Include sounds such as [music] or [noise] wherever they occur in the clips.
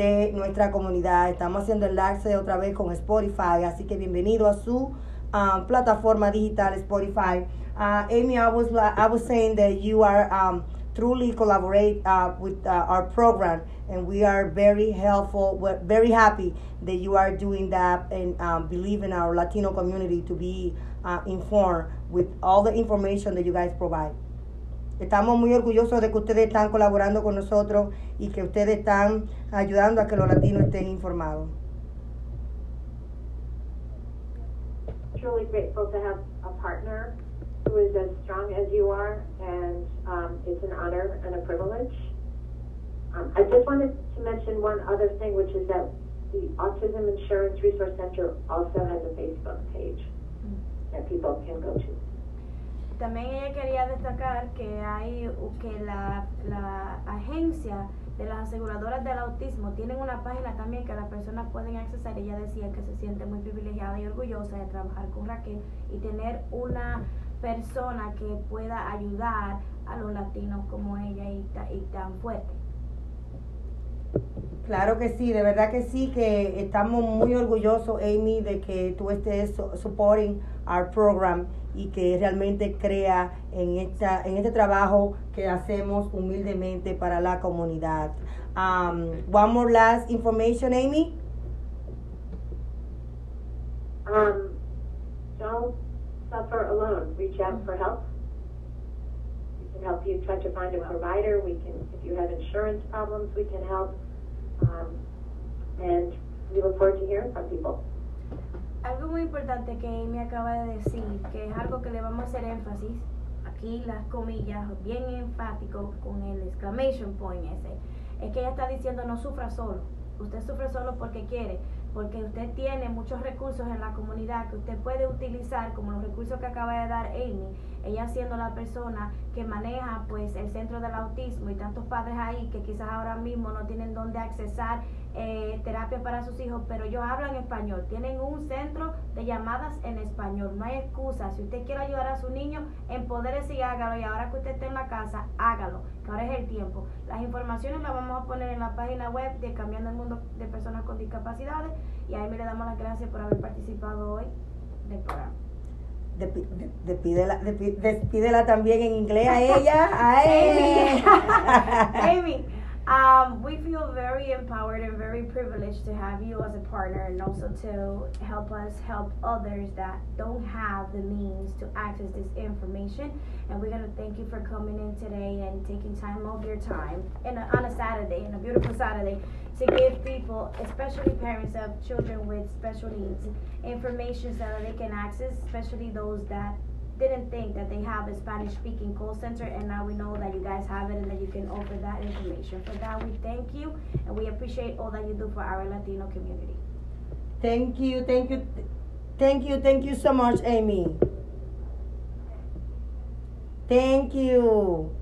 de nuestra comunidad. Estamos haciendo enlace otra vez con Spotify, así que bienvenido a su um, plataforma digital Spotify. Uh, Amy, I was I was saying that you are um, truly collaborate uh, with uh, our program, and we are very helpful. We're very happy that you are doing that and um, believe in our Latino community to be informed with all the information that you guys provide. Estamos muy orgullosos de que ustedes están colaborando con nosotros y que ustedes están ayudando a que los latinos estén informados. Truly grateful to have a partner who is as strong as you are, and um, it's an honor and a privilege. Um, I just wanted to mention one other thing, which is that the Autism Insurance Resource Center also has a Facebook page that people can go to. También ella quería destacar que hay que la, la agencia de las aseguradoras del autismo tienen una página también que las personas pueden accesar. Ella decía que se siente muy privilegiada y orgullosa de trabajar con Raquel y tener una persona que pueda ayudar a los latinos como ella y, y tan fuerte. Claro que sí, de verdad que sí, que estamos muy orgullosos, Amy, de que tú estés su- supporting our program y que realmente crea en, esta, en este trabajo que hacemos humildemente para la comunidad. Um, one more last information, Amy. Um, don't suffer alone. Reach out for help. We can help you try to find a provider. We can, if you have insurance problems, we can help. Um, and we look forward to hearing from people. Algo muy importante que Amy acaba de decir, que es algo que le vamos a hacer énfasis, aquí las comillas, bien enfático con el exclamation point ese, es que ella está diciendo no sufra solo, usted sufre solo porque quiere, porque usted tiene muchos recursos en la comunidad que usted puede utilizar, como los recursos que acaba de dar Amy, ella siendo la persona que maneja pues el centro del autismo y tantos padres ahí que quizás ahora mismo no tienen dónde accesar eh, terapia para sus hijos, pero ellos hablan español, tienen un centro de llamadas en español, no hay excusa, si usted quiere ayudar a su niño, empodérese y hágalo, y ahora que usted esté en la casa, hágalo, que ahora es el tiempo. Las informaciones las vamos a poner en la página web de Cambiando el Mundo de Personas con Discapacidades, y ahí me le damos las gracias por haber participado hoy del programa. Despídela, despídela también en inglés a ella. A [laughs] Amy. [laughs] Amy, um, we feel very empowered and very privileged to have you as a partner and also to help us help others that don't have the means to access this information. And we're going to thank you for coming in today and taking time of your time in a, on a Saturday, in a beautiful Saturday, to give people, especially parents of children with special needs, information so that they can access, especially those that didn't think that they have a Spanish speaking call center and now we know that you guys have it and that you can offer that information. For that we thank you and we appreciate all that you do for our Latino community. Thank you, thank you, thank you, thank you so much, Amy. Thank you.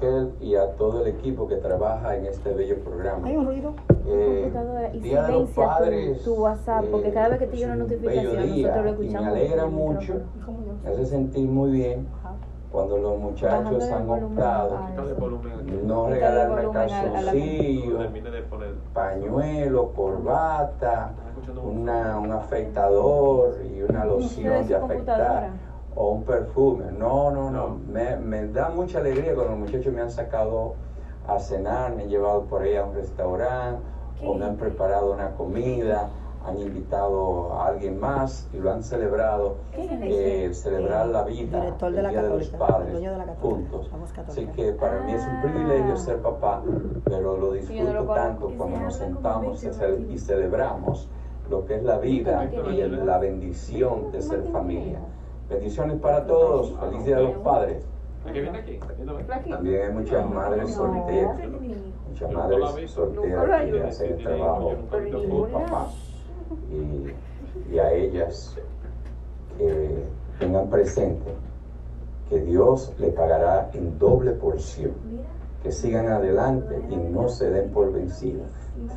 Raquel y a todo el equipo que trabaja en este bello programa. ¿Hay un ruido? Eh, y Día de los tu- Padres, tu WhatsApp, porque cada vez que te llega una notificación, día nosotros lo y escuchamos Me alegra mucho, me hace sentir muy bien cuando los muchachos han optado no regalarme calzoncillos, Termine de poner. pañuelo, corbata, una, un afeitador y una loción de afeitar o un perfume. No, no, no. No. Me, me da mucha alegría cuando los muchachos me han sacado a cenar, me han llevado por ahí a un restaurante o me han preparado una comida, han invitado a alguien más y lo han celebrado. eh, celebrar la vida, Director de el la Día de los Padres, dueño de la Católica, juntos. Así que para mí es un privilegio ser papá, pero lo disfruto tanto cuando nos sentamos y celebramos lo que es la vida y el- la bendición de ser familia. Bendiciones para todos, feliz Día de los Padres. ¿A. También hay muchas madres solteras, muchas madres solteras que hacen el trabajo como papá. Y y a ellas que tengan presente que Dios le pagará en doble porción. Que sigan adelante y no se den por vencidos.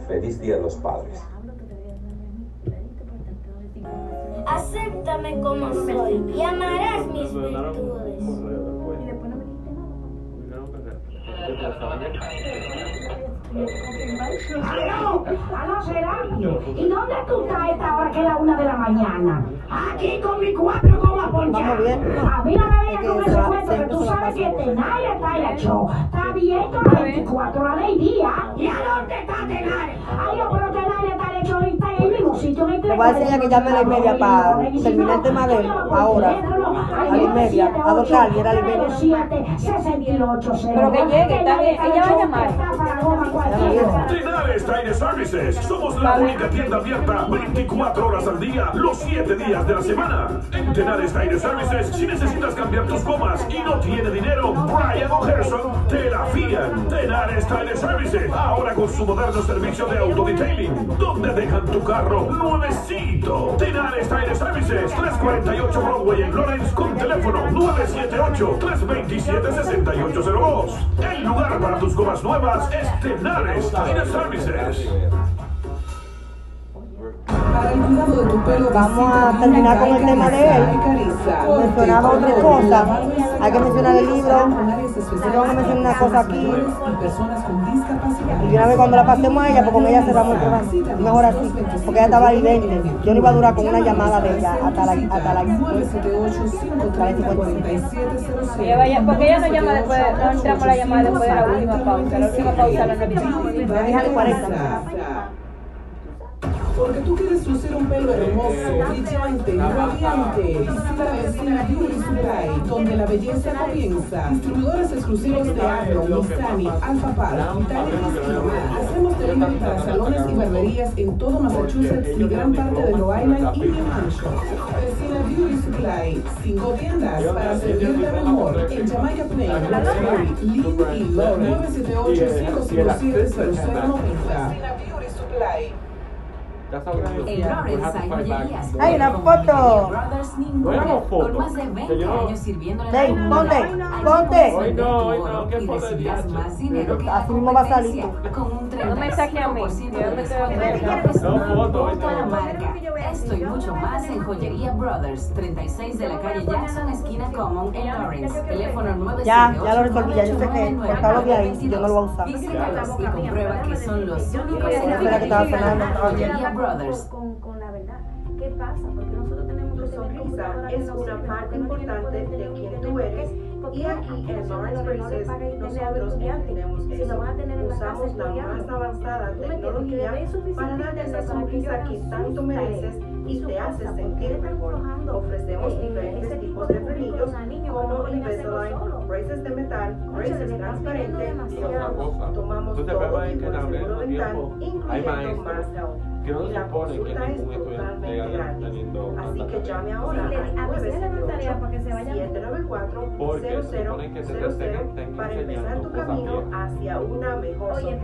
Feliz Día de los Padres. Acéptame como soy y amarás mis virtudes. ¡Aló! ¡Aló, Serapio! ¿Y dónde tú estás a esta hora que es la una de la mañana? Aquí con mi cuatro bien, ¿no? A mí no me que con se ese cuento que tú sabes que Tenaria está en la show. Está abierto las 24 horas del día. ¿Y a dónde está Tenaria? Ay, yo, pero Tenaria está en el mismo sitio en el Le voy a enseñar que llame a la y media para terminar el tema de él, ahora. A la y media, a dos y era a la y media. Pero que llegue, está bien, ella va a llamar. Tenares Tire Services. Somos la única tienda abierta 24 horas al día, los 7 días de la semana. En Tenares Tire Services, si necesitas cambiar tus gomas y no tiene dinero, Brian o Gerson te la fían. Tenares Tire Services, ahora con su moderno servicio de autodetailing, donde dejan tu carro nuevecito. Tenares Tire Services, 348 Broadway en Lawrence con teléfono 978-327-6802. El lugar para tus gomas nuevas es Tenares Tire Services. Vamos a terminar con el tema de él. Mencionaba otra cosa. Hay que mencionar el libro. Yo tengo que mencionar una cosa aquí. Y una vez cuando la pasemos a ella, pues con ella cerramos el programa. Mejor así, porque ella estaba evidente. Yo no iba a durar con una llamada de ella hasta la, hasta la 978-530-4700. Ella vaya- porque ella no llama después, no entramos la llamada después de la última pausa. La última pausa la no Déjale 40. Porque tú quieres lucir un pelo hermoso, brillante, radiante. Visita Vecina Beauty Supply, donde la belleza comienza. Distribuidores exclusivos de Agro, Missani, Alpha Pal, Italia y más. Hacemos delivery para salones y barberías en todo Massachusetts y gran parte de Rhode Island y New Hampshire. Vecina Beauty Supply, cinco tiendas para servirte mejor. En Jamaica Plain, Roxbury, Lynn y Lawrence. 978-557-0090. Vecina Beauty Supply. Ya sabrás. En Lawrence hay una foto. No más de 20 Que yo- años sirviéndole a Ey, la comunidad. ponte, ponte. Hoy no, hoy qué foto de Así mismo va a salir. competencia, con un No me saque a mí, 35% yo de me descuento quedo en con la ella. persona No, foto, hoy por toda la no. marca. Esto y mucho más en Joyería Brothers, 36 de la calle Jackson, esquina Common, en Lawrence. Teléfono 978 Ya, ya lo resolví, ya yo sé que de ahí, yo no lo voy a usar. Visítalos y comprueba que son los únicos. Joyería Brothers. Con, con la verdad. ¿Qué pasa? Porque nosotros tenemos Tu que sonrisa es una parte importante de quien tú eres. Y aquí en Lawrence Braces nosotros estudiantes. entendemos Si lo van a tener en la casa Usamos la más avanzada tecnología para darte esa sonrisa que tanto mereces y te hace sentir mejor. Ofrecemos eh, diferentes tipos tipo de frenillos como Invisalign, braces de metal, braces transparentes. Tomamos todo tipo de seguro al dental, incluyendo Health. Que no se la supone que consulta es ningún estudiante totalmente llega gratis. teniendo Así que llame ahora Sí, le- al avísale la tarea para que se vayan. 794 Porque se supone que te estén- estén para empezar tu camino hacia una mejor Oye.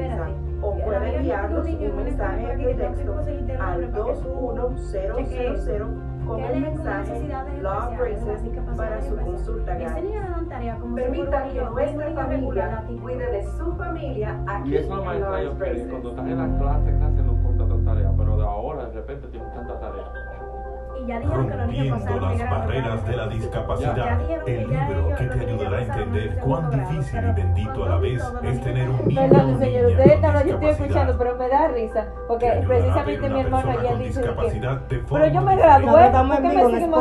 O puede enviarnos un mensaje de texto al para que tú 21000 con el mensaje Law Braces para su consulta gratis. Permita que nuestra familia a cuide de su familia aquí Y eso es en Braces. cuando estás la clase, clase de repente tienes tanta tarea. Y ya dijeron que los niños Rompiendo las barreras de la discapacidad. El libro ellos- que te ayudará a entender de cuán difícil y bendito a la vez es tener un niño Perdón, señor, ustedes con están, yo estoy escuchando, discapacidad. pero me da risa, porque precisamente mi hermano ayer dice que, pero yo me gradué, ¿por qué me en siguen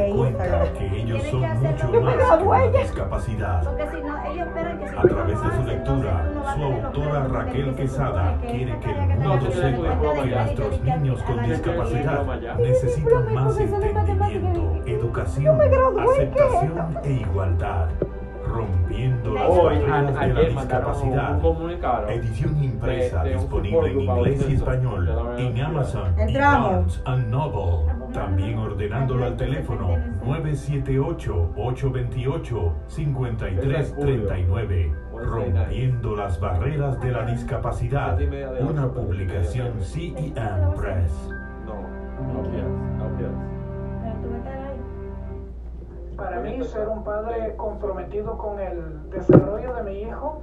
e Cuenta que ellos son mucho más que una discapacidad. Porque si no, A través de su lectura, su autora Raquel Quesada quiere que el mundo sepa que nuestros niños con discapacidad necesitan más entendimiento, educación, me gradué, ¿qué es aceptación e igualdad. Rompiendo las Hoy, barreras a- de la discapacidad. Edición impresa de- de un disponible en inglés y español en. Amazon y. Barnes and Noble. También ordenándolo al teléfono 978-828-5339. Rompiendo las barreras de la discapacidad. Una publicación CEM Press. No, no Para mí, ser un padre comprometido con el desarrollo de mi hijo,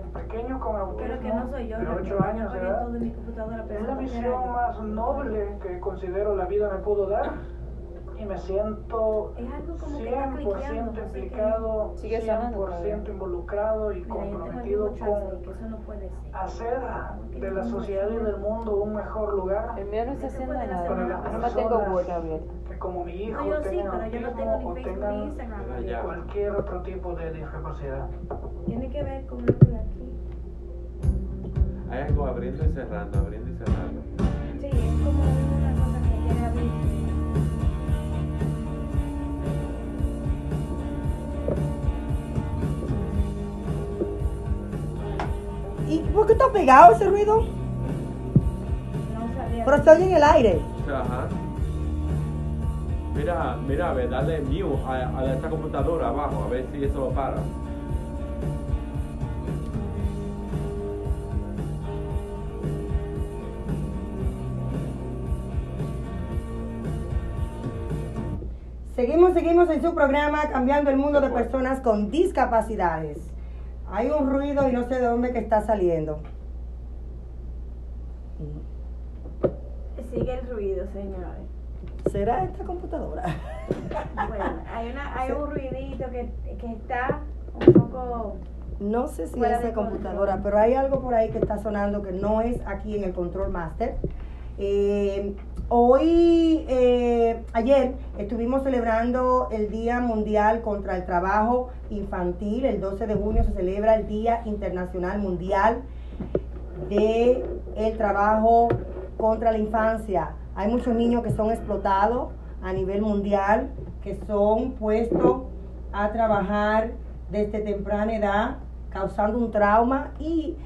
un pequeño con Pero que no soy yo, autismo de la que 8 años de edad, todo en mi computadora, pero es la misión más noble que considero la vida me pudo dar y me siento Es algo como que está 100% cliqueando, así que- implicado, Sigue sonando todavía. 100% involucrado y comprometido con hacer de la sociedad y del mundo un mejor lugar. El mío no está haciendo nada. No me tengo abierto. que como mi hijo No, yo sí, tengan pero yo no tengo o ni Facebook ni Instagram. Ya. cualquier otro tipo de discapacidad. Tiene que ver con algo de aquí. Hay algo abriendo y cerrando, abriendo y cerrando. Sí, es como una cosa que quiere abrir. ¿Y por qué está pegado ese ruido? No sabía. Pero se oye en el aire. Ajá. Mira, mira, a ver, dale mute a, a esta computadora abajo, a ver si eso lo para. Seguimos, seguimos en su programa Cambiando el Mundo de Personas con Discapacidades. Hay un ruido y no sé de dónde que está saliendo. Sigue el ruido, señores. ¿Será esta computadora? Bueno, hay, una, hay un ruidito que, que está un poco... No sé si es de computadora, pero hay algo por ahí que está sonando que no es aquí en el Control Master. Eh, hoy, eh, ayer, estuvimos celebrando el Día Mundial contra el Trabajo Infantil. El 12 de junio se celebra el Día Internacional Mundial de el Trabajo contra la Infancia. Hay muchos niños que son explotados a nivel mundial, que son puestos a trabajar desde temprana edad, causando un trauma y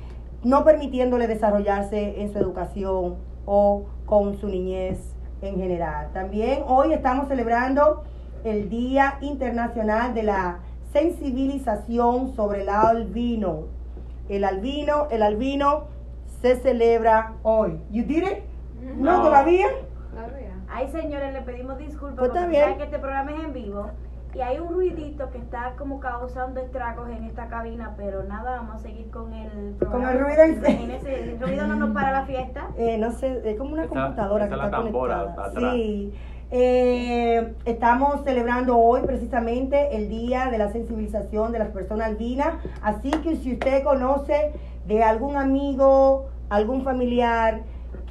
no permitiéndole desarrollarse en su educación o con su niñez en general. También hoy estamos celebrando el Día Internacional de la Sensibilización sobre el albino. El albino, el albino se celebra hoy. You did it? No, No. todavía. Ay, señores, le pedimos disculpas Pues está porque saben que este programa es en vivo y hay un ruidito que está como causando estragos en esta cabina, pero nada, vamos a seguir con el programa. el ruido en- Imagínense, el ruido no nos para la fiesta. [laughs] Eh, no sé, es como una computadora esa que es está la tambora conectada. atrás. Sí. Eh, estamos celebrando hoy precisamente el Día de la Sensibilización de las Personas Albinas. Así que si usted conoce de algún amigo, algún familiar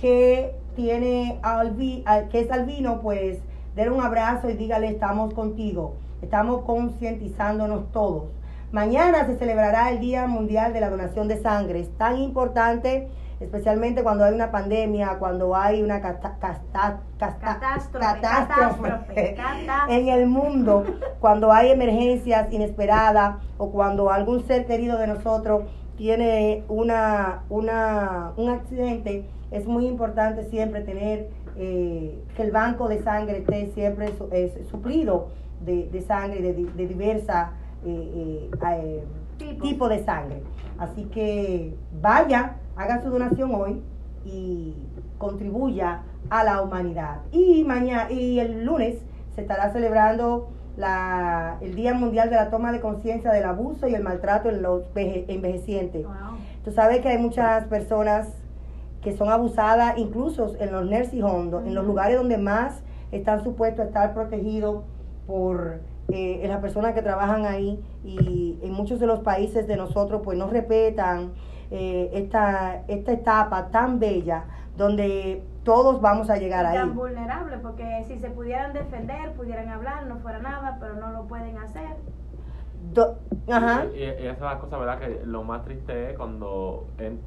que tiene albi- al- que es albino, pues denle un abrazo y dígale estamos contigo. Estamos concientizándonos todos. Mañana se celebrará el Día Mundial de la Donación de Sangre. Es tan importante, especialmente cuando hay una pandemia, cuando hay una casta- casta- Catástrofe, catástrofe catástrofe, catástrofe. en el mundo, cuando hay emergencias inesperadas o cuando algún ser querido de nosotros tiene una, una, un accidente, es muy importante siempre tener eh, que el banco de sangre esté siempre su- eh, suplido de, de sangre de, de diversa eh, eh, eh, Tipos. tipo de sangre. Así que vaya, haga su donación hoy y contribuya a la humanidad. Y mañana y el lunes se estará celebrando la, el Día Mundial de la Toma de Conciencia del Abuso y el Maltrato en los veje- envejecientes. Wow. Tú sabes que hay muchas personas que son abusadas, incluso en los nursing homes, do- en los lugares donde más están supuestos a estar protegidos por eh, las personas que trabajan ahí y en muchos de los países de nosotros pues no respetan eh, esta, esta etapa tan bella donde todos vamos a llegar ahí. Tan vulnerables porque si se pudieran defender, pudieran hablar, no fuera nada, pero no lo pueden hacer. Do- Ajá. Y, y esa es la cosa, ¿verdad? Que lo más triste es cuando en-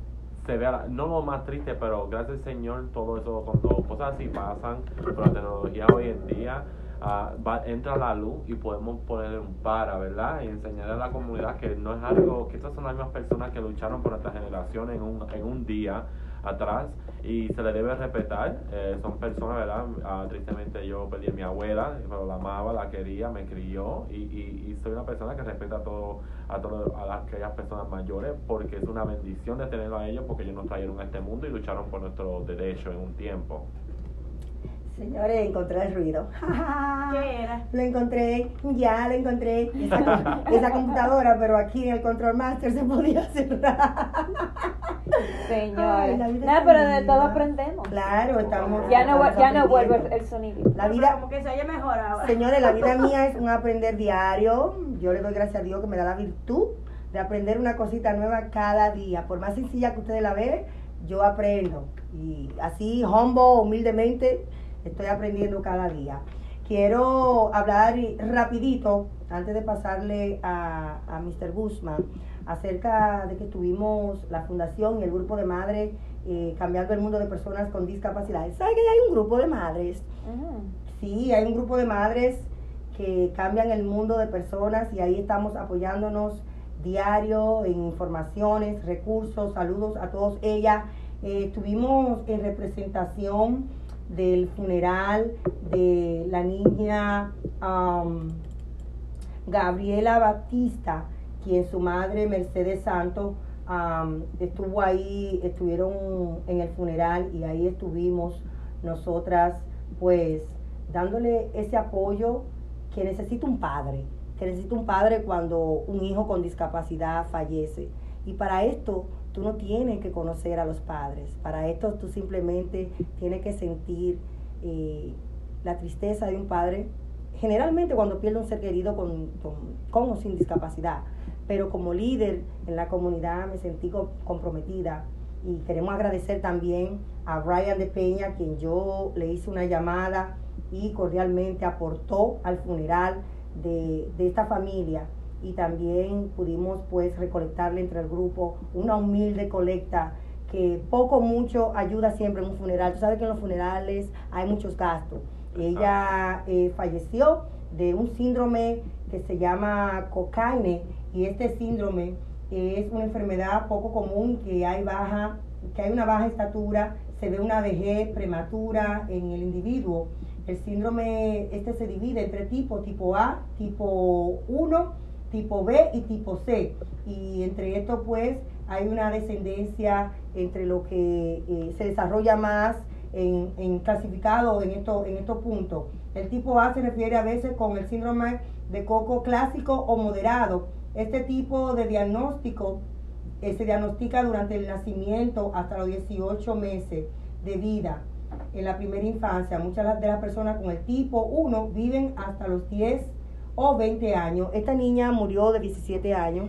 se vea, no lo más triste, pero gracias al Señor, todo eso, cuando cosas así pasan, con la tecnología hoy en día, ah, entra la luz y podemos poner un para, ¿verdad? Y enseñarle a la comunidad que no es algo, que estas son las mismas personas que lucharon por nuestra generación en un, en un día atrás y se le debe respetar. Eh, son personas, ¿verdad? Ah, tristemente yo perdí a mi abuela, pero la amaba, la quería, me crió y, y, y soy una persona que respeta a todo, a las- aquellas personas mayores porque es una bendición de tenerlo a ellos porque ellos nos trajeron a este mundo y lucharon por nuestros derechos en un tiempo. Señores, encontré el ruido. [laughs] ¿Qué era? Lo encontré, ya lo encontré. Esa, esa computadora, pero aquí en el Control Master se podía cerrar. Señor. Ay, la vida Nada, pero de todo aprendemos. Claro, estamos. Ya no, estamos ya no vuelve el sonido. La vida, Como que se oye mejor ahora. Señores, la vida [laughs] mía es un aprender diario. Yo le doy gracias a Dios que me da la virtud de aprender una cosita nueva cada día. Por más sencilla que ustedes la vean, yo aprendo. Y así, humble, humildemente, estoy aprendiendo cada día. Quiero hablar rapidito, antes de pasarle a, a Mr. Guzmán, acerca de que tuvimos la fundación y el grupo de madres eh, cambiando el mundo de personas con discapacidades. ¿Sabe que hay un grupo de madres? Sí, hay un grupo de madres que cambian el mundo de personas y ahí estamos apoyándonos diario en informaciones, recursos, saludos a todos ellas. Eh, estuvimos en representación del funeral de la niña am, Gabriela Batista, quien su madre Mercedes Santos estuvo ahí, estuvieron en el funeral y ahí estuvimos nosotras pues dándole ese apoyo que necesita un padre, que necesita un padre cuando un hijo con discapacidad fallece. Y para esto tú no tienes que conocer a los padres, para esto tú simplemente tienes que sentir eh, la tristeza de un padre, generalmente cuando pierde un ser querido con, con, con o sin discapacidad, pero como líder en la comunidad me sentí co- comprometida y queremos agradecer también a Brian de Peña, quien yo le hice una llamada y cordialmente aportó al funeral de esta familia y también pudimos pues recolectarle entre el grupo una humilde colecta que poco o mucho ayuda siempre en un funeral. Tú sabes que en los funerales hay muchos gastos. Ella eh, falleció de un síndrome que se llama cocaine y este síndrome es una enfermedad poco común que hay baja, que hay una baja estatura, se ve una vejez prematura en el individuo. El síndrome este se divide en tres tipos, tipo A, tipo 1, tipo B y tipo C. Y entre estos pues hay una descendencia entre lo que eh, se desarrolla más en, en clasificado en, esto, en estos puntos. El tipo A se refiere a veces con el síndrome de coco clásico o moderado. Este tipo de diagnóstico eh, se diagnostica durante el nacimiento hasta los 18 meses de vida en la primera infancia. Muchas de las personas con el tipo 1 viven hasta los 10 o 20 años. Esta niña murió de 17 años.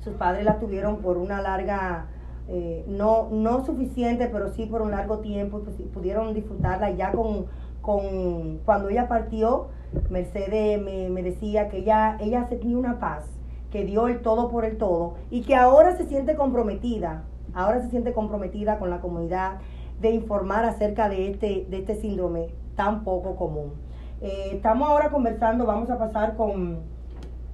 Sus padres la tuvieron por una larga, eh, no, no suficiente, pero sí por un largo tiempo. Pues, pudieron disfrutarla ya con, con cuando ella partió. Mercedes me, me decía que ella, ella tenía una paz, que dio el todo por el todo y que ahora se siente comprometida, ahora se siente comprometida con la comunidad de informar acerca de este, de este síndrome tan poco común. Eh, estamos ahora conversando, vamos a pasar con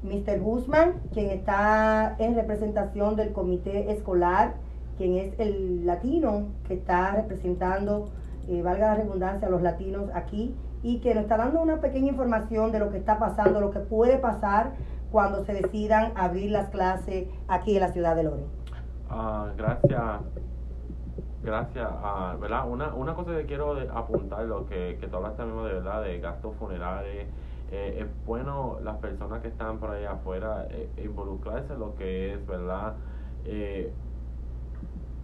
Mr. Guzmán, quien está en representación del comité escolar, quien es el latino que está representando, eh, valga la redundancia, a los latinos aquí y que nos está dando una pequeña información de lo que está pasando, lo que puede pasar cuando se decidan abrir las clases aquí en la ciudad de Loren. Ah, gracias. Gracias. ah, ¿verdad? Una, una cosa que quiero apuntar, lo que, que tú hablaste mismo de verdad, de gastos funerales. eh, es bueno las personas que están por ahí afuera eh, involucrarse en lo que es, ¿verdad? Eh,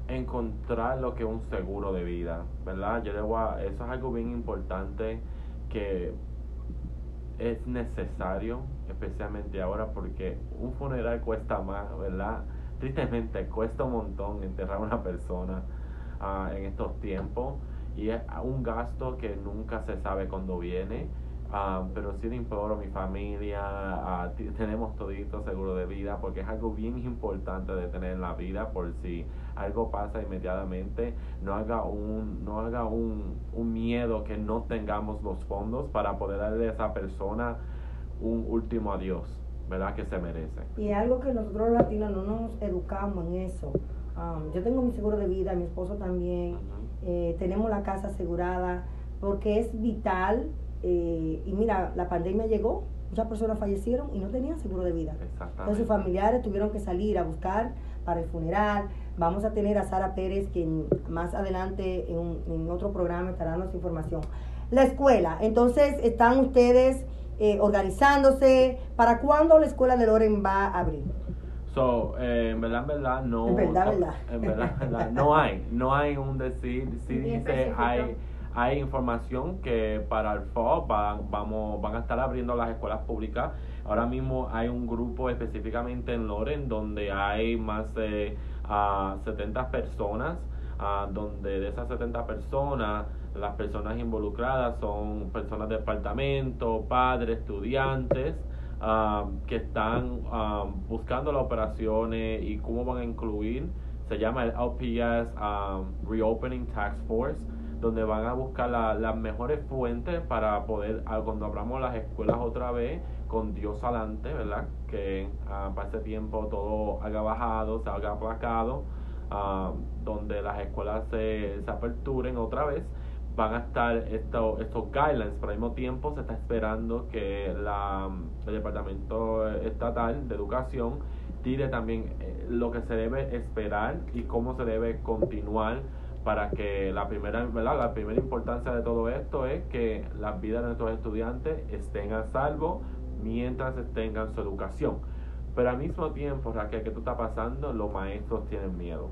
encontrar lo que es un seguro de vida, ¿verdad? Yo le eso es algo bien importante que es necesario, especialmente ahora, porque un funeral cuesta más, ¿verdad? Tristemente cuesta un montón enterrar a una persona ah, en estos tiempos y es un gasto que nunca se sabe cuándo viene. ah, pero sí le imploro a mi familia, ti- [laughs] tenemos todito seguro de vida porque es algo bien importante de tener en la vida por si algo pasa inmediatamente, no haga un, no haga un, un miedo que no tengamos los fondos para poder darle a esa persona un último adiós, ¿verdad? Que se merece. Y algo que nosotros latinos no nos educamos en eso. Um, yo tengo mi seguro de vida, mi esposo también, eh, tenemos la casa asegurada, porque es vital. eh, y mira, la pandemia llegó, muchas personas fallecieron y no tenían seguro de vida. Entonces sus familiares tuvieron que salir a buscar para el funeral. Vamos a tener a Sara Pérez, quien más adelante en, en otro programa estará dando esa información. La escuela. Entonces, están ustedes eh, organizándose. ¿Para cuándo la escuela de Loren va a abrir? So, eh, en verdad, en verdad, no. En verdad, verdad. En verdad, en verdad, no hay. No hay un decir. Sí dice, hay, hay información que para el fall van, vamos, van a estar abriendo las escuelas públicas. Ahora mismo hay un grupo específicamente en Loren donde hay más de ah, 70 personas. ah, donde de esas 70 personas, las personas involucradas son personas de departamento, padres, estudiantes ah, que están ah, buscando las operaciones y cómo van a incluir. Se llama el LPS ah, Reopening Task Force, donde van a buscar la- las mejores fuentes para poder, ah, cuando abramos las escuelas otra vez, con Dios adelante, ¿verdad? Que ah, para ese tiempo todo haya bajado, se haya aplacado, ah, donde las escuelas se, se aperturen otra vez van a estar estos estos guidelines, pero al mismo tiempo se está esperando que la, el Departamento Estatal de Educación tire también eh, lo que se debe esperar y cómo se debe continuar para que la primera, ¿verdad? la primera importancia de todo esto es que las vidas de nuestros estudiantes estén a salvo mientras tengan su educación. Pero al mismo tiempo, Raquel, que tú estás pasando, los maestros tienen miedo.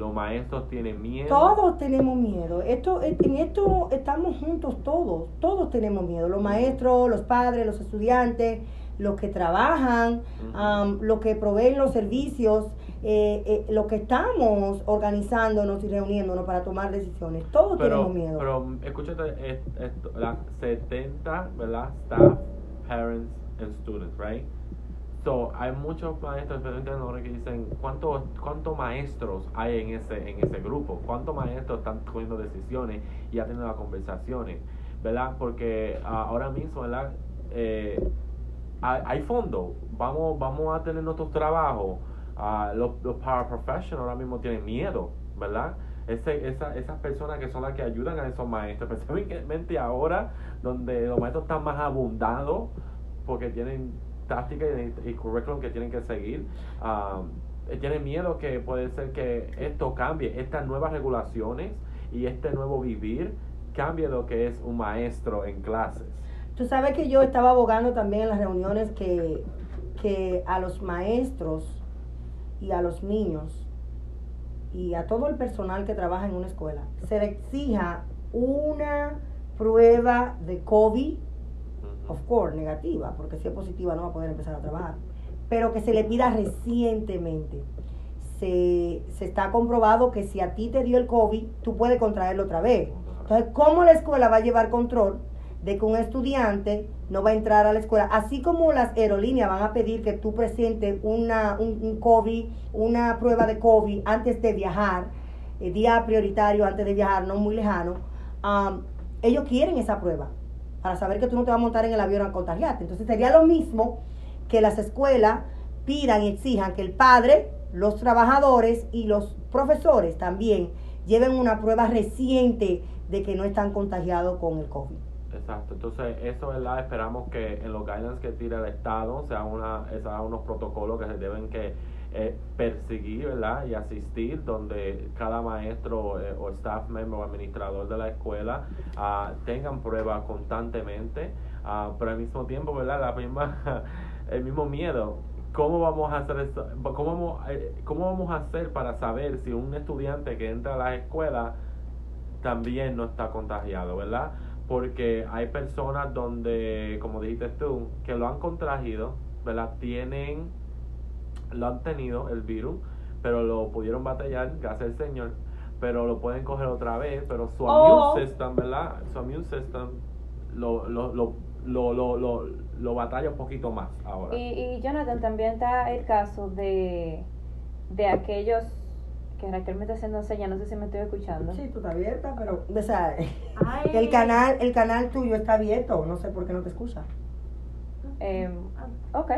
Los maestros tienen miedo. Todos tenemos miedo. Esto, en esto estamos juntos todos. Todos tenemos miedo. Los maestros, los padres, los estudiantes, los que trabajan, am, los que proveen los servicios, eh, eh, los que estamos organizándonos y reuniéndonos para tomar decisiones. Todos tenemos miedo. Pero escúchate es- esto, la 70, ¿verdad? Staff, parents and students, right? So, hay muchos maestros, especialmente que dicen, ¿cuántos cuántos maestros hay en ese, en ese grupo? ¿Cuántos maestros están cogiendo decisiones y ya teniendo las conversaciones? ¿Verdad? Porque ah, ahora mismo, ¿verdad? Eh, hay, hay fondos, vamos, vamos a tener nuestros trabajos. Ah, los, los paraprofessionals ahora mismo tienen miedo, ¿verdad? Ese, esa, esas personas que son las que ayudan a esos maestros, [laughs] especialmente ahora, donde los maestros están más abundados porque tienen táctica y, y currículum que tienen que seguir. ah, eh, tienen miedo que puede ser que esto cambie, estas nuevas regulaciones y este nuevo vivir cambie lo que es un maestro en clases. Tú sabes que yo estaba abogando también en las reuniones que, que a los maestros y a los niños y a todo el personal que trabaja en una escuela se le exija una prueba de COVID, of course, negativa, porque si es positiva no va a poder empezar a trabajar, pero que se le pida recientemente. Se, se está comprobado que si a ti te dio el COVID, tú puedes contraerlo otra vez. Entonces, ¿cómo la escuela va a llevar control de que un estudiante no va a entrar a la escuela? Así como las aerolíneas van a pedir que tú presentes una, un, un COVID, una prueba de COVID antes de viajar, el día prioritario antes de viajar, no muy lejano, um, ellos quieren esa prueba para saber que tú no te vas a montar en el avión a contagiarte. Entonces sería lo mismo que las escuelas pidan y exijan que el padre, los trabajadores y los profesores también lleven una prueba reciente de que no están contagiados con el COVID. Exacto, entonces eso, ¿verdad? Esperamos que en los guidelines que tira el Estado sean una, unos protocolos que se deben que eh, perseguir, ¿verdad? Y asistir, donde cada maestro eh, o staff member o administrador de la escuela ah, tengan pruebas constantemente, ah, pero al mismo tiempo, ¿verdad? La misma, [laughs] el mismo miedo. ¿Cómo vamos a hacer esto? ¿Cómo vamos, eh, ¿Cómo vamos a hacer para saber si un estudiante que entra a la escuela también no está contagiado, ¿verdad? Porque hay personas donde, como dijiste tú, que lo han contraído, ¿verdad? Tienen, lo han tenido el virus, pero lo pudieron batallar, gracias al Señor, pero lo pueden coger otra vez, pero su Oh. immune system, ¿verdad? Su immune system lo, lo, lo, lo, lo, lo, lo batalla un poquito más ahora. Y, y Jonathan, también está el caso de, de aquellos que Raquel me está haciendo señas, no sé si me estoy escuchando. Sí, tú estás abierta, pero o sea, Ay. el canal, el canal tuyo está abierto, no sé por qué no te escucha. Eh, ok,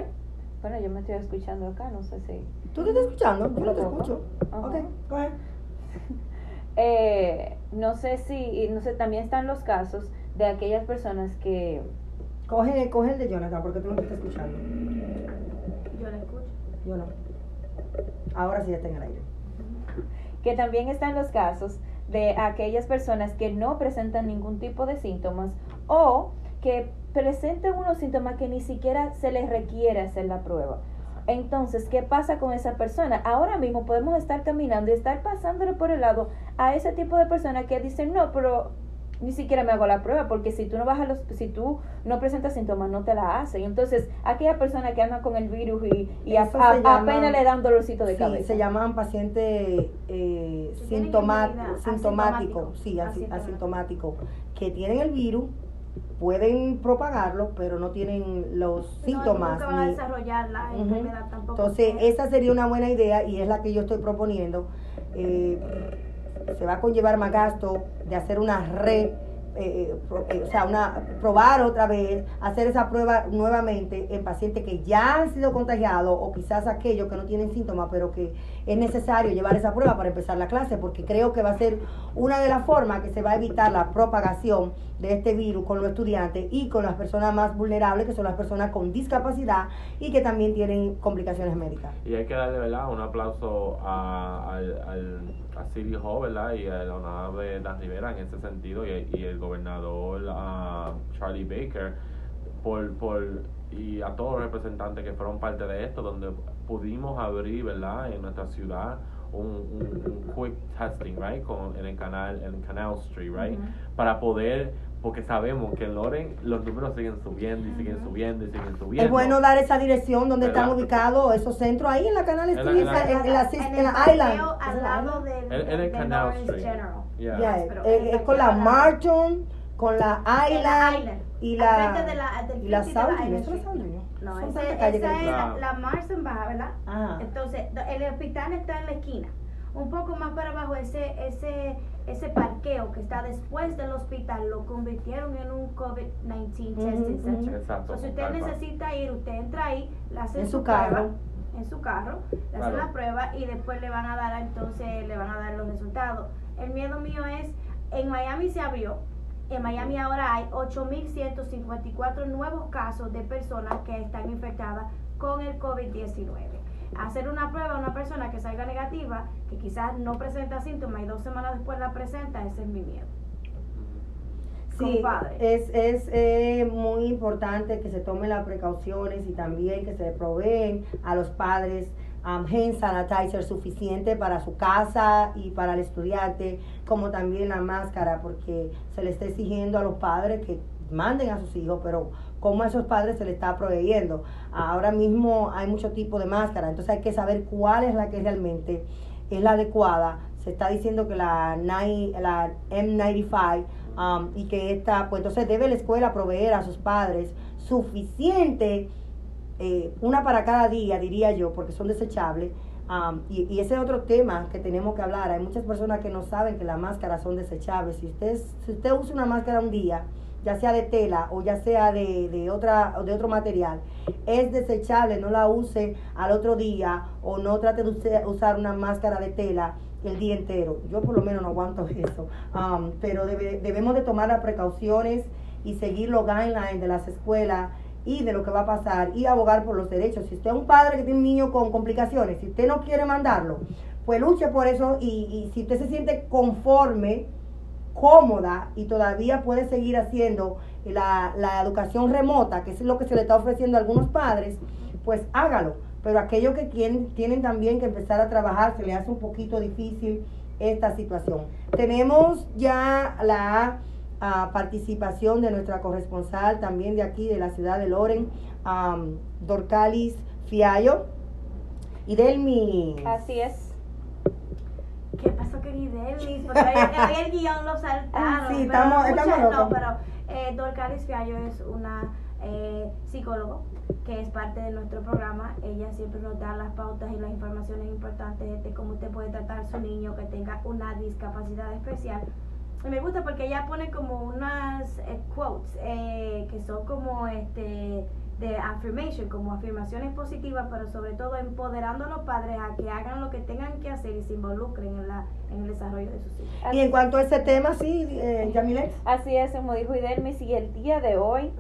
bueno, yo me estoy escuchando acá, no sé si... ¿Tú te estás escuchando? Yo no te escucho. Ajá. Ok, coge. [laughs] Eh, no sé si, no sé, también están los casos de aquellas personas que, Coge, coge el de Jonathan porque tú no te estás escuchando. Yo la escucho. Yo no. Ahora sí ya está en el aire. que también están los casos de aquellas personas que no presentan ningún tipo de síntomas o que presenten unos síntomas que ni siquiera se les requiere hacer la prueba. Entonces, ¿qué pasa con esa persona? Ahora mismo podemos estar caminando y estar pasándole por el lado a ese tipo de personas que dicen, no, pero ni siquiera me hago la prueba, porque si tú no vas a los, si tú no presentas síntomas, no te la hacen. Entonces, aquella persona que anda con el virus y, y a- a- apenas le da un dolorcito de Sí, cabeza. se llaman pacientes eh, sintomáticos, sí, asi- asintomáticos, que tienen el virus, pueden propagarlo, pero no tienen los síntomas. nunca van a ni- desarrollar la enfermedad tampoco. Entonces, esa sería una buena idea y es la que yo estoy proponiendo. Eh, se va a conllevar más gasto de hacer una red, eh, pro- eh, o sea, una, probar otra vez, hacer esa prueba nuevamente en pacientes que ya han sido contagiados o quizás aquellos que no tienen síntomas, pero que es necesario llevar esa prueba para empezar la clase, porque creo que va a ser una de las formas que se va a evitar la propagación de este virus con los estudiantes y con las personas más vulnerables, que son las personas con discapacidad y que también tienen complicaciones médicas. Y hay que darle, ¿verdad? Un aplauso a, al, al, a City Hall, ¿verdad? Y al honorable Dan Rivera en ese sentido y, y el gobernador ah, Charlie Baker por, por, y a todos los representantes que fueron parte de esto, donde pudimos abrir, ¿verdad? En nuestra ciudad un, un, un quick testing, right? Con, en el canal, en Canal Street, right? Para poder, porque sabemos que en Loren los números siguen subiendo y siguen subiendo y siguen subiendo. Es bueno dar esa dirección donde están ubicados esos centros ahí en la Canal En la- en la- en, en la, En en el la parqueo Island. al ¿Es la lado Island? del, en el Canal Street. General. Yeah. Eh, es el con la. Marchon, con la Island y la, de la- del y la frente de la esa, es la, la Marston Baja, ¿verdad? Ah. Entonces, el hospital está en la esquina. Un poco más para abajo, ese, ese, ese parqueo que está después del hospital lo convirtieron en un COVID-19 Ujú, testing ujú. center. Exacto, Entonces, usted necesita ir, usted entra ahí, le hace En su, su carro. prueba, en su carro, le hacen Claro. la prueba y después le van a dar, entonces le van a dar los resultados. El miedo mío es, en Miami se abrió, en Miami ahora hay 8.154 nuevos casos de personas que están infectadas con el COVID-19. Hacer una prueba a una persona que salga negativa, que quizás no presenta síntomas y dos semanas después la presenta, ese es mi miedo. Sí, Compadre. es, es eh, muy importante que se tomen las precauciones y también que se proveen a los padres um, hand sanitizer suficiente para su casa y para el estudiante, como también la máscara, porque se le está exigiendo a los padres que manden a sus hijos, pero como a esos padres se le está proveyendo. Ahora mismo hay muchos tipos de máscara, entonces hay que saber cuál es la que realmente es la adecuada. Se está diciendo que la, la M95 um, y que esta, pues entonces debe la escuela proveer a sus padres suficiente, eh, una para cada día, diría yo, porque son desechables. um, y, y ese es otro tema que tenemos que hablar. Hay muchas personas que no saben que las máscaras son desechables. Si usted, si usted usa una máscara un día, ya sea de tela o ya sea de, de, otra, de otro material, es desechable, no la use al otro día o no trate de usar una máscara de tela el día entero. Yo por lo menos no aguanto [laughs] eso. Um, pero debe- debemos de tomar las precauciones y seguir los guidelines de las escuelas y de lo que va a pasar y abogar por los derechos. Si usted es un padre que tiene un niño con complicaciones, si usted no quiere mandarlo, pues luche por eso y, y si usted se siente conforme, cómoda y todavía puede seguir haciendo la, la educación remota, que es lo que se le está ofreciendo a algunos padres, pues hágalo. Pero aquellos que quieren, tienen también que empezar a trabajar, se le hace un poquito difícil esta situación. Tenemos ya la ah, participación de nuestra corresponsal también de aquí, de la ciudad de Loren, am, Dorcalis Fiallo. Y Delmi. Así es. ¿Qué pasó con Idelmis? Porque hoy el guion lo saltaron. Sí, pero estamos- muchas- estamos No, pero eh, Dorcalis Fiallo es una eh, psicólogo que es parte de nuestro programa. Ella siempre nos da las pautas y las informaciones importantes de cómo usted puede tratar a su niño que tenga una discapacidad especial. Y me gusta porque ella pone como unas eh, quotes eh, que son como este de affirmation, como afirmaciones positivas, pero sobre todo empoderando a los padres a que hagan lo que tengan que hacer y se involucren en, la, en el desarrollo de sus hijos. Y en cuanto a ese tema, sí, eh, Yamilet. Así es, como dijo Idelmis, y el día de hoy.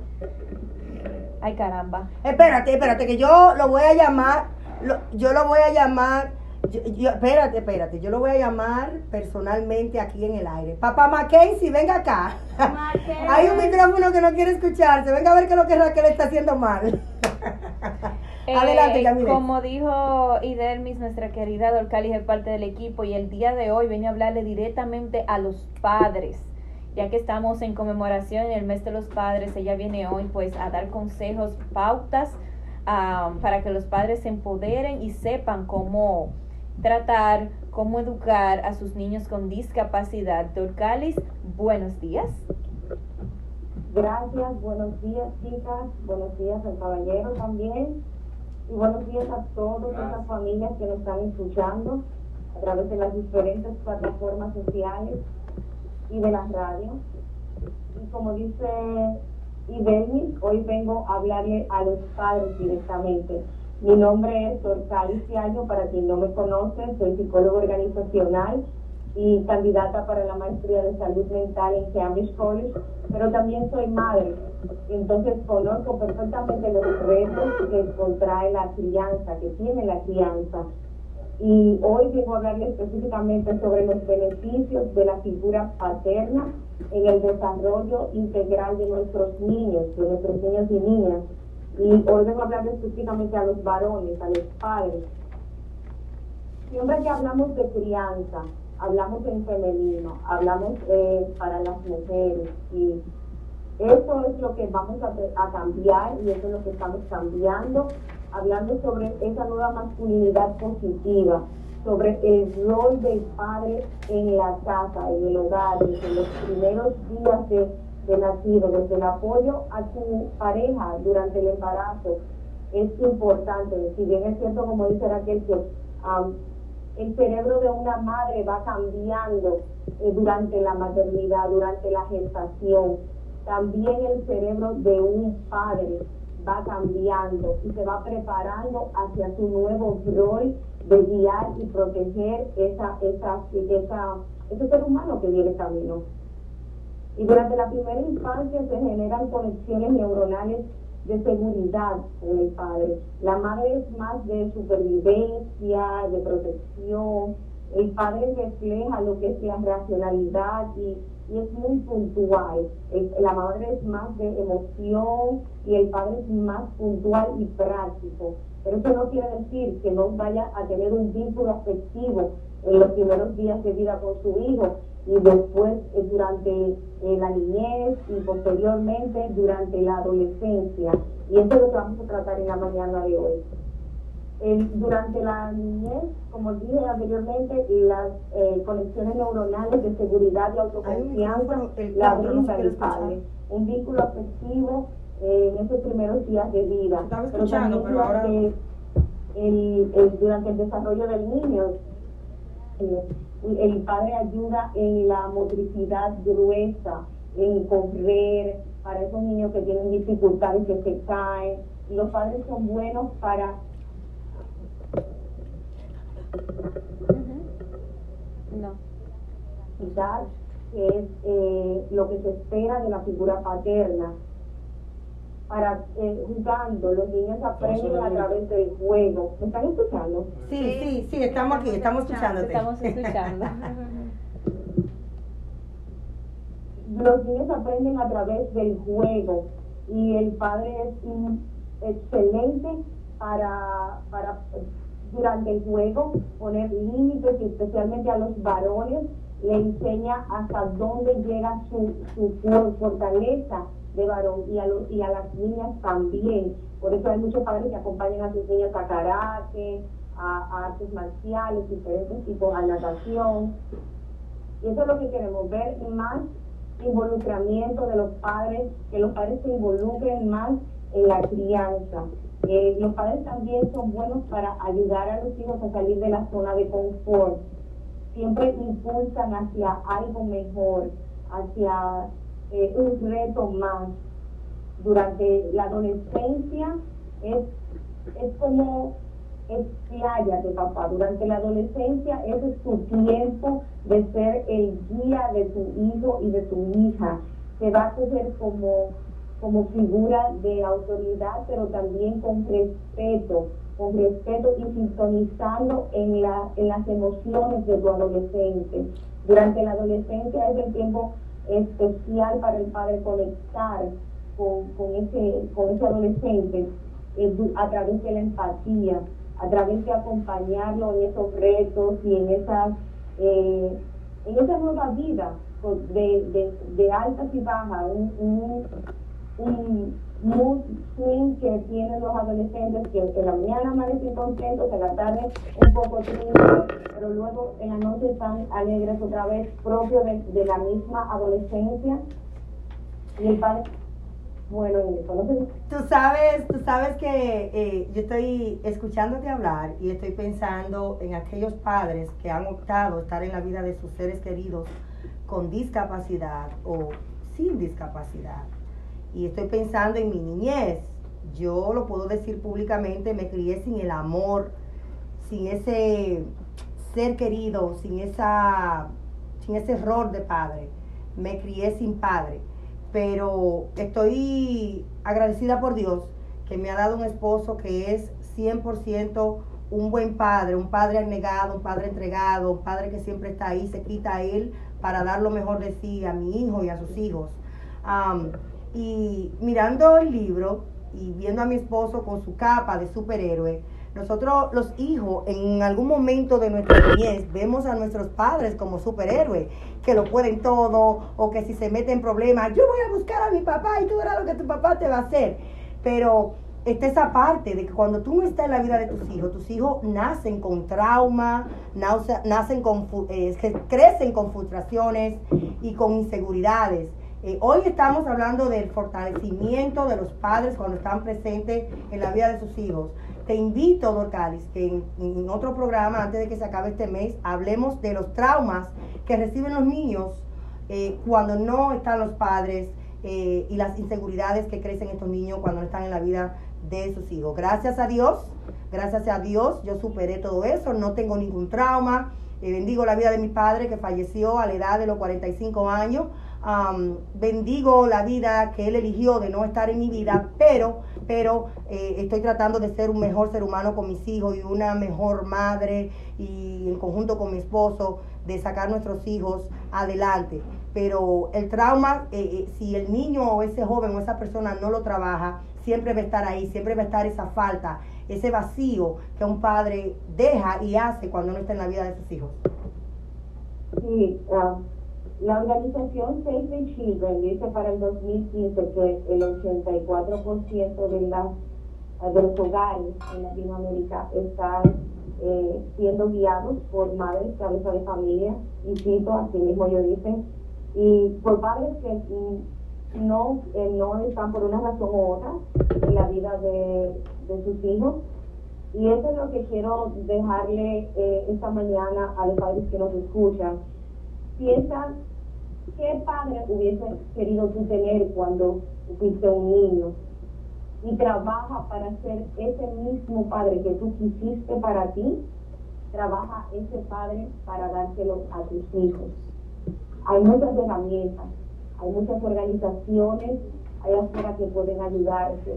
Ay, caramba. Espérate, espérate, que yo lo voy a llamar, lo- yo lo voy a llamar Yo, yo- espérate, espérate, yo lo voy a llamar personalmente aquí en el aire. Papá Mackenzie, venga acá. Hay un micrófono que no quiere escucharse. Venga a ver qué es lo que Raquel está haciendo mal. Eh, Adelante, Yamilet. Como dijo Idelmis, nuestra querida Dorcalis es parte del equipo y el día de hoy venía a hablarle directamente a los padres. Ya que estamos en conmemoración en el mes de los padres, ella viene hoy pues a dar consejos, pautas ah, para que los padres se empoderen y sepan cómo tratar, cómo educar a sus niños con discapacidad. Dorcalis, buenos días. Gracias, buenos días chicas, buenos días al caballero también y buenos días a todas esas familias que nos están escuchando a través de las diferentes plataformas sociales y de las radios. Y como dice Ibelmis, hoy vengo a hablarle a los padres directamente. Mi nombre es Dorcalis Ciaño, para quien no me conoce, soy psicóloga organizacional y candidata para la maestría de salud mental en Cambridge College, pero también soy madre. Entonces conozco perfectamente los retos que contrae la crianza, que tiene la crianza. Y hoy vengo a hablarle específicamente sobre los beneficios de la figura paterna en el desarrollo integral de nuestros niños, de nuestros niños y niñas. Y hoy vengo a hablarle específicamente a los varones, a los padres. Siempre que hablamos de crianza, hablamos en femenino, hablamos eh, para las mujeres y eso es lo que vamos a, a cambiar y eso es lo que estamos cambiando, hablando sobre esa nueva masculinidad positiva, sobre el rol del padre en la casa, en el hogar, desde los primeros días de, de nacido, desde el apoyo a tu pareja durante el embarazo. Es importante, si bien es cierto, como dice Raquel, que um, el cerebro de una madre va cambiando eh, durante la maternidad, durante la gestación. También el cerebro de un padre va cambiando y se va preparando hacia su nuevo rol de guiar y proteger esa, esa, esa, ese ser humano que viene camino. Y durante la primera infancia se generan conexiones neuronales de seguridad con el padre. La madre es más de supervivencia, de protección. El padre refleja lo que es la racionalidad y, y es muy puntual. La madre es más de emoción y el padre es más puntual y práctico. Pero eso no quiere decir que no vaya a tener un vínculo afectivo en los primeros días de vida con su hijo y después eh, durante eh, la niñez y posteriormente durante la adolescencia. Y eso es lo que vamos a tratar en la mañana de hoy. El- durante la niñez, como dije anteriormente, las eh, conexiones neuronales de seguridad y autoconfianza la cuatro, no brinda se quiere el padre. Un vínculo afectivo eh, en esos primeros días de vida. Estaba Pero escuchando, también pero ahora- durante el, el- durante el desarrollo del niño, el padre ayuda en la motricidad gruesa, en correr, para esos niños que tienen dificultades que se caen. Los padres son buenos para No. quizás que es eh, lo que se espera de la figura paterna. Para eh, jugando, los niños aprenden a través del juego. ¿Me están escuchando? Sí, sí, sí, estamos aquí, estamos escuchándote. Estamos [laughs] escuchando. los niños aprenden a través del juego y el padre es un excelente para, para durante el juego poner límites y especialmente a los varones le enseña hasta dónde llega su, su for- fortaleza de varón y a, los, y a las niñas también. Por eso hay muchos padres que acompañan a sus niñas a karate, a, artes marciales, diferentes tipos, a natación. Y eso es lo que queremos, ver más involucramiento de los padres, que los padres se involucren más en la crianza. Eh, los padres también son buenos para ayudar a los hijos a salir de la zona de confort. Siempre impulsan hacia algo mejor, hacia eh, un reto más. Durante la adolescencia es, es como expláyate papá, durante la adolescencia es tu tiempo de ser el guía de tu hijo y de tu hija. Se va a coger como, como figura de autoridad, pero también con respeto, con respeto y sintonizando en, la, en las emociones de tu adolescente. Durante la adolescencia es el tiempo especial para el padre conectar con, con, ese, con ese adolescente eh, a través de la empatía, a través de acompañarlo en esos retos y en esas eh, en esa nueva vida de, de, de altas y bajas, un, un, un mood que tienen los adolescentes, que en la mañana amanecen contentos, en la tarde un poco tristes, pero luego en la noche están alegres otra vez, propio de, de la misma adolescencia. Y el padre bueno, Tú sabes, tú sabes que eh, yo estoy escuchándote hablar y estoy pensando en aquellos padres que han optado estar en la vida de sus seres queridos con discapacidad o sin discapacidad. Y estoy pensando en mi niñez. Yo lo puedo decir públicamente, me crié sin el amor, sin ese ser querido, sin esa sin ese rol de padre. Me crié sin padre pero estoy agradecida por Dios que me ha dado un esposo que es 100% un buen padre, un padre abnegado, un padre entregado, un padre que siempre está ahí, se quita a él para dar lo mejor de sí a mi hijo y a sus hijos. Y mirando el libro y viendo a mi esposo con su capa de superhéroe, nosotros los hijos en algún momento de nuestra niñez vemos a nuestros padres como superhéroes, que lo pueden todo o que si se meten en problemas, yo voy a buscar a mi papá y tú verás lo que tu papá te va a hacer. Pero está esa parte de que cuando tú no estás en la vida de tus hijos, tus hijos nacen con trauma, nacen con, eh, crecen con frustraciones y con inseguridades. Hoy estamos hablando del fortalecimiento de los padres cuando están presentes en la vida de sus hijos. Te invito, Dorcalis, que en, otro programa, antes de que se acabe este mes, hablemos de los traumas que reciben los niños eh, cuando no están los padres eh, y las inseguridades que crecen estos niños cuando no están en la vida de sus hijos. Gracias a Dios, gracias a Dios, yo superé todo eso, no tengo ningún trauma. Eh, bendigo la vida de mi padre que falleció a la edad de los 45 años bendigo la vida que Él eligió de no estar en mi vida, pero, pero eh, estoy tratando de ser un mejor ser humano con mis hijos y una mejor madre y en conjunto con mi esposo de sacar nuestros hijos adelante. Pero el trauma, eh, eh, si el niño o ese joven o esa persona no lo trabaja, siempre va a estar ahí, siempre va a estar esa falta, ese vacío que un padre deja y hace cuando no está en la vida de sus hijos. Sí, ah, la organización Save the Children dice para el 2015 que el 84% de, de los hogares en Latinoamérica están eh, siendo guiados por madres, cabeza de familia, y cito, así mismo yo dicen, y por padres que mm, no, eh, no están por una razón u otra en la vida de, de sus hijos. Y eso es lo que quiero dejarle eh, esta mañana a los padres que nos escuchan. Piensa ¿Qué padre hubiese querido tú tener cuando fuiste un niño? Y trabaja para ser ese mismo padre que tú quisiste para ti, trabaja ese padre para dárselo a tus hijos. Hay muchas herramientas, hay muchas organizaciones hay afuera que pueden ayudarte.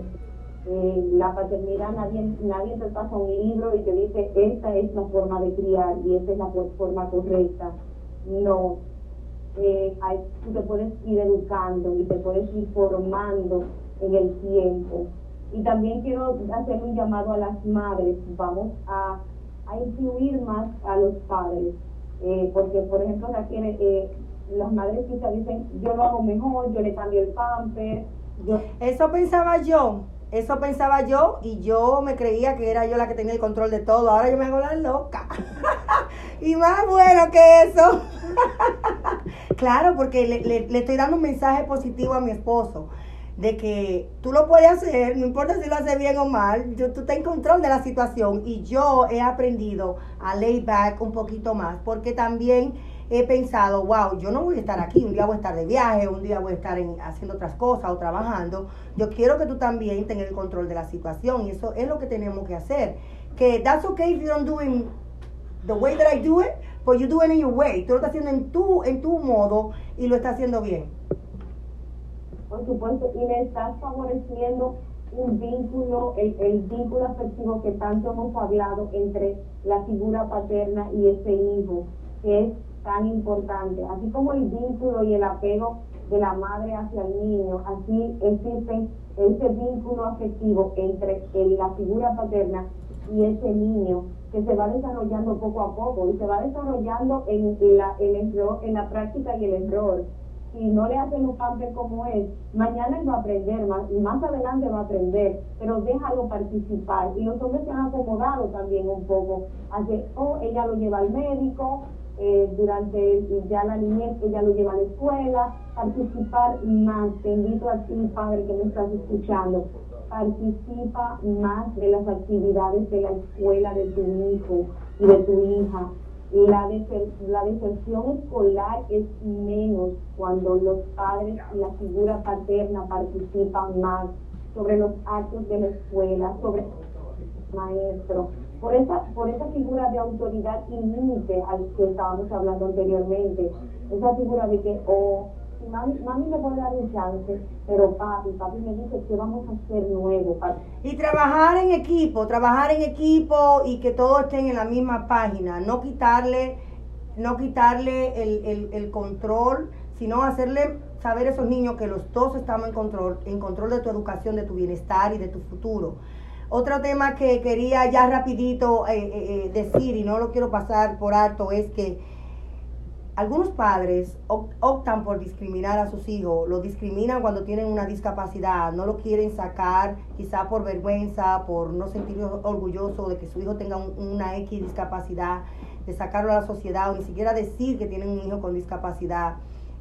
Eh, la paternidad, nadie, nadie te pasa un libro y te dice, esta es la forma de criar y esta es la forma correcta. No, eh, tú te puedes ir educando y te puedes ir formando en el tiempo. Y también quiero hacer un llamado a las madres, vamos a, a incluir más a los padres, eh, porque por ejemplo eh, las madres quizás dicen, yo lo hago mejor, yo le cambio el pamper. Yo... Eso pensaba yo, eso pensaba yo y yo me creía que era yo la que tenía el control de todo. Ahora yo me hago la loca. [laughs] y más bueno que eso. [laughs] claro, porque le, estoy dando un mensaje positivo a mi esposo de que tú lo puedes hacer, no importa si lo haces bien o mal, yo, tú estás en control de la situación y yo he aprendido a lay back un poquito más porque también he pensado, wow, yo no voy a estar aquí, un día voy a estar de viaje, un día voy a estar haciendo otras cosas o trabajando. Yo quiero que tú también tengas el control de la situación y eso es lo que tenemos que hacer. Que that's okay if you don't do it the way that I do it, but you do it in your way. Tú lo estás haciendo en tu, en tu modo y lo estás haciendo bien. Por supuesto, y le estás favoreciendo un vínculo, el, el vínculo afectivo que tanto hemos hablado entre la figura paterna y ese hijo, que es tan importante. Así como el vínculo y el apego de la madre hacia el niño, así existe ese vínculo afectivo entre la figura paterna y ese niño que se va desarrollando poco a poco y se va desarrollando en la, error, en la práctica y el error. Si no le hacen los pampers como él, mañana él va a aprender, más, más adelante va a aprender, pero déjalo participar. Y los hombres se han acomodado también un poco, que, oh, ella lo lleva al médico, eh, durante ya la niñez ella lo lleva a la escuela, participar más, te invito a ti padre que me estás escuchando, participa más de las actividades de la escuela de tu hijo y de tu hija. La, deser- la deserción escolar es menos cuando los padres y la figura paterna participan más sobre los actos de la escuela, sobre el maestro, por esa, por esa figura de autoridad y límite al que estábamos hablando anteriormente, esa figura de que, oh, mami, mami me puede dar un chance, pero papi, papi me dice que vamos a hacer nuevo, papi. Y trabajar en equipo, trabajar en equipo y que todos estén en la misma página, no quitarle, no quitarle el, el, el control, sino hacerle saber a esos niños que los dos estamos en control, en control de tu educación, de tu bienestar y de tu futuro. Otro tema que quería ya rapidito eh, eh, eh, decir y no lo quiero pasar por alto es que algunos padres op- optan por discriminar a sus hijos, lo discriminan cuando tienen una discapacidad, no lo quieren sacar quizá por vergüenza, por no sentirse orgulloso de que su hijo tenga un- una X discapacidad, de sacarlo a la sociedad o ni siquiera decir que tienen un hijo con discapacidad.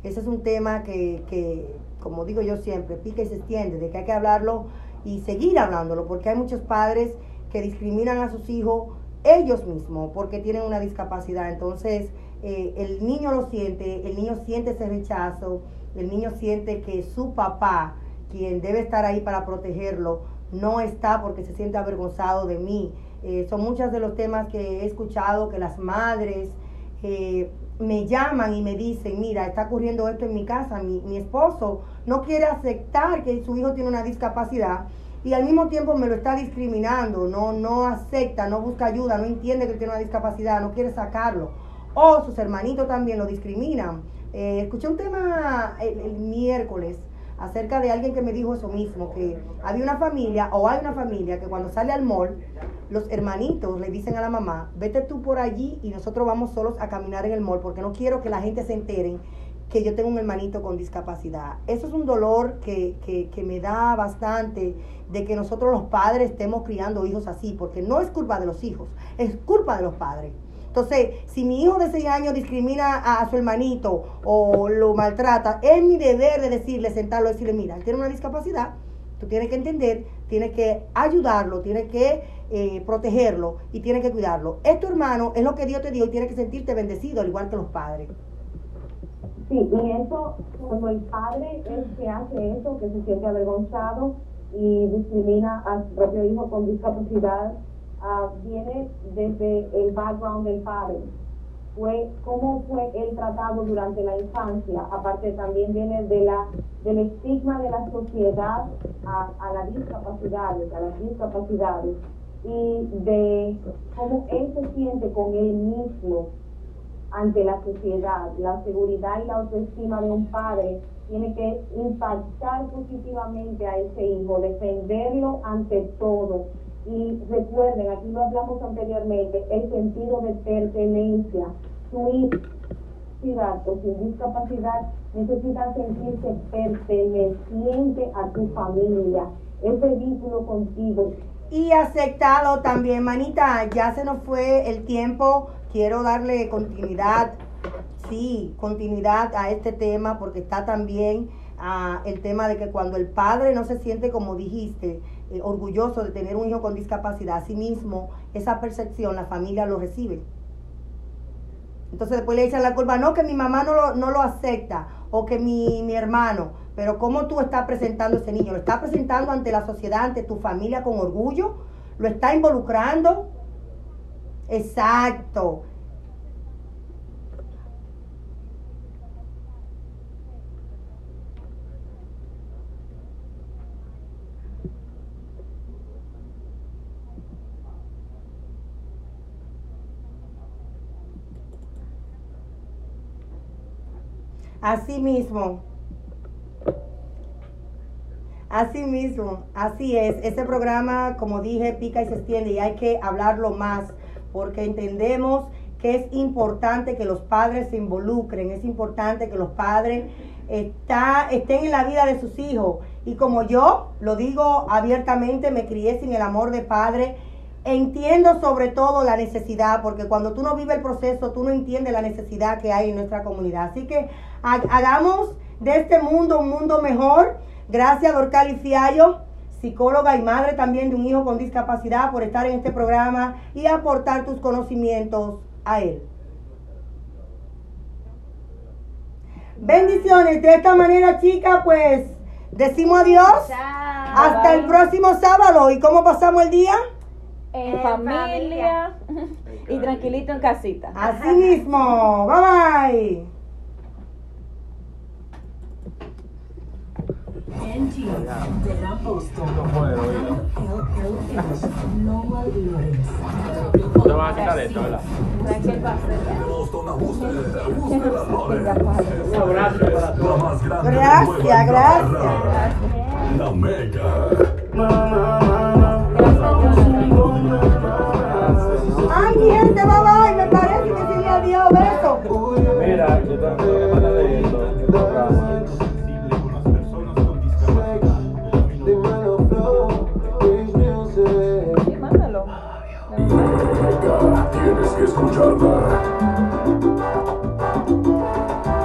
Ese es un tema que, que, como digo yo siempre, pica y se extiende, de que hay que hablarlo y seguir hablándolo, porque hay muchos padres que discriminan a sus hijos ellos mismos porque tienen una discapacidad. Entonces, eh, el niño lo siente, el niño siente ese rechazo, el niño siente que su papá, quien debe estar ahí para protegerlo, no está porque se siente avergonzado de mí. Eh, son muchos de los temas que he escuchado que las madres eh, me llaman y me dicen, mira, está ocurriendo esto en mi casa, mi, mi esposo no quiere aceptar que su hijo tiene una discapacidad y al mismo tiempo me lo está discriminando, no, no acepta, no busca ayuda, no entiende que tiene una discapacidad, no quiere sacarlo. O sus hermanitos también lo discriminan. Eh, escuché un tema el, miércoles acerca de alguien que me dijo eso mismo, que había una familia o hay una familia que cuando sale al mall, los hermanitos le dicen a la mamá, vete tú por allí y nosotros vamos solos a caminar en el mall porque no quiero que la gente se enteren que yo tengo un hermanito con discapacidad. Eso es un dolor que, que, que me da bastante de que nosotros los padres estemos criando hijos así, porque no es culpa de los hijos, es culpa de los padres. Entonces, si mi hijo de 6 años discrimina a, su hermanito o lo maltrata, es mi deber de decirle, sentarlo y decirle, mira, él tiene una discapacidad, tú tienes que entender, tienes que ayudarlo, tienes que eh, protegerlo y tienes que cuidarlo. Es tu hermano, es lo que Dios te dio y tienes que sentirte bendecido, al igual que los padres. Sí, y eso, cuando el padre es el que hace eso, que se siente avergonzado y discrimina a su propio hijo con discapacidad, ah, viene desde el background del padre. Fue cómo fue él tratado durante la infancia. Aparte también viene de la del estigma de la sociedad a, a las discapacidades, a las discapacidades y de cómo él se siente con él mismo ante la sociedad. La seguridad y la autoestima de un padre tiene que impactar positivamente a ese hijo, defenderlo ante todo. Y recuerden, aquí lo hablamos anteriormente, el sentido de pertenencia. Su o sin discapacidad necesita sentirse perteneciente a tu familia, ese vínculo contigo. Y aceptado también, manita, ya se nos fue el tiempo, quiero darle continuidad, sí, continuidad a este tema porque está también ah, el tema de que cuando el padre no se siente, como dijiste, eh, orgulloso de tener un hijo con discapacidad, así mismo esa percepción la familia lo recibe. Entonces después le echan la culpa, no, que mi mamá no lo, no lo acepta o que mi, mi hermano, pero cómo tú estás presentando ese niño, lo estás presentando ante la sociedad, ante tu familia con orgullo, lo estás involucrando. Exacto. Así mismo. Así mismo, así es. Ese programa, como dije, pica y se extiende y hay que hablarlo más porque entendemos que es importante que los padres se involucren, es importante que los padres está, estén en la vida de sus hijos. Y como yo lo digo abiertamente, me crié sin el amor de padre. Entiendo sobre todo la necesidad, porque cuando tú no vives el proceso, tú no entiendes la necesidad que hay en nuestra comunidad. Así que hagamos de este mundo un mundo mejor Gracias, Dorcali Fiallo, psicóloga y madre también de un hijo con discapacidad, por estar en este programa y aportar tus conocimientos a él. Bendiciones. De esta manera, chica, pues decimos adiós. Hasta el próximo sábado. ¿Y cómo pasamos el día? En, familia. [laughs] y tranquilito en casita. Así mismo. Bye bye. De la Boston. Noah Lawrence. Te van a quitar esto, ¿verdad? Gracias, gracias. La Mega. Ay, mi gente, bye bye. Me parece que sí le adiós. Beso. Mira, yo tengo que esto.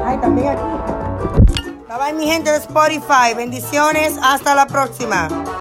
Ay, también aquí. Bye bye, mi gente de Spotify. Bendiciones. Hasta la próxima.